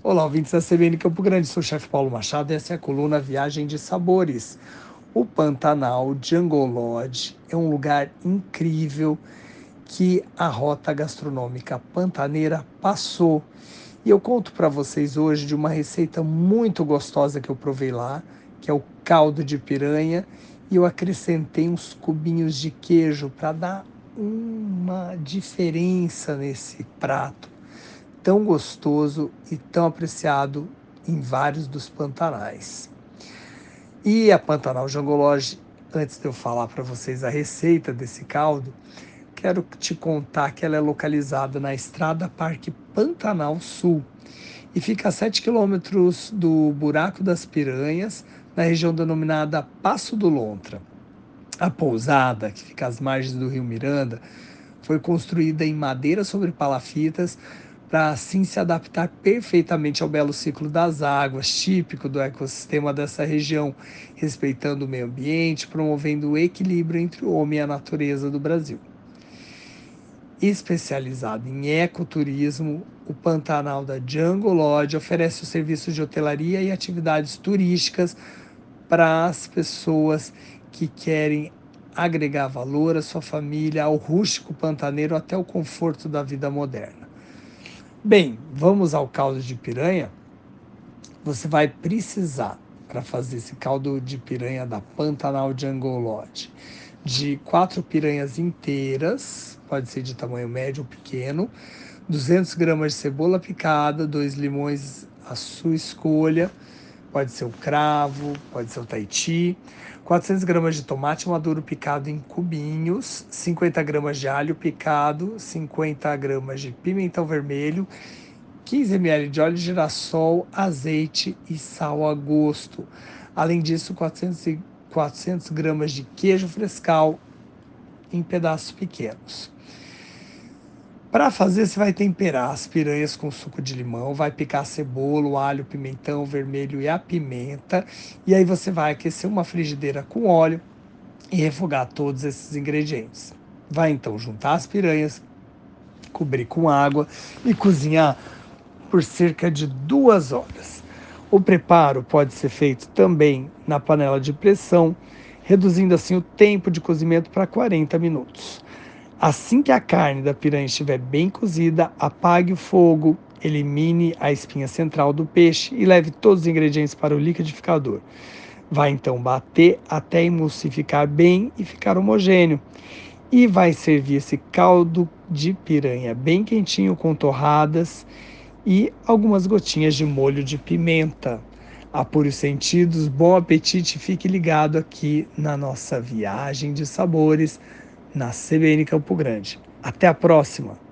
Olá, ouvintes da CBN Campo Grande, sou o chefe Paulo Machado e essa é a coluna Viagem de Sabores. O Pantanal Jungle Lodge é um lugar incrível que a rota gastronômica pantaneira passou. E eu conto para vocês hoje de uma receita muito gostosa que eu provei lá, que é o caldo de piranha, e eu acrescentei uns cubinhos de queijo para dar uma diferença nesse prato tão gostoso e tão apreciado em vários dos pantanais. E a Pantanal Jangológica, antes de eu falar para vocês a receita desse caldo, quero te contar que ela é localizada na estrada Parque Pantanal Sul e fica a 7 quilômetros do Buraco das Piranhas, na região denominada Passo do Lontra. A pousada, que fica às margens do rio Miranda, foi construída em madeira sobre palafitas para assim se adaptar perfeitamente ao belo ciclo das águas, típico do ecossistema dessa região, respeitando o meio ambiente, promovendo o equilíbrio entre o homem e a natureza do Brasil. Especializado em ecoturismo, o Pantanal da Jungle Lodge oferece os serviços de hotelaria e atividades turísticas para as pessoas que querem agregar valor à sua família, ao rústico pantaneiro até o conforto da vida moderna. Bem, vamos ao caldo de piranha. Você vai precisar, para fazer esse caldo de piranha da Pantanal Jungle Lodge, de quatro piranhas inteiras, pode ser de tamanho médio ou pequeno, 200 gramas de cebola picada, dois limões à sua escolha, pode ser o cravo, pode ser o taiti, 400 gramas de tomate maduro picado em cubinhos, 50 gramas de alho picado, 50 gramas de pimentão vermelho, 15 ml de óleo de girassol, azeite e sal a gosto. Além disso, 400, 400 gramas de queijo frescal em pedaços pequenos. Para fazer, você vai temperar as piranhas com suco de limão, vai picar cebola, alho, pimentão vermelho e a pimenta. E aí você vai aquecer uma frigideira com óleo e refogar todos esses ingredientes. Vai então juntar as piranhas, cobrir com água e cozinhar por cerca de duas horas. O preparo pode ser feito também na panela de pressão, reduzindo assim o tempo de cozimento para 40 minutos. Assim que a carne da piranha estiver bem cozida, apague o fogo, elimine a espinha central do peixe e leve todos os ingredientes para o liquidificador. Vai então bater até emulsificar bem e ficar homogêneo. E vai servir esse caldo de piranha bem quentinho com torradas e algumas gotinhas de molho de pimenta. Apure os sentidos, bom apetite, fique ligado aqui na nossa viagem de sabores na CBN Campo Grande. Até a próxima!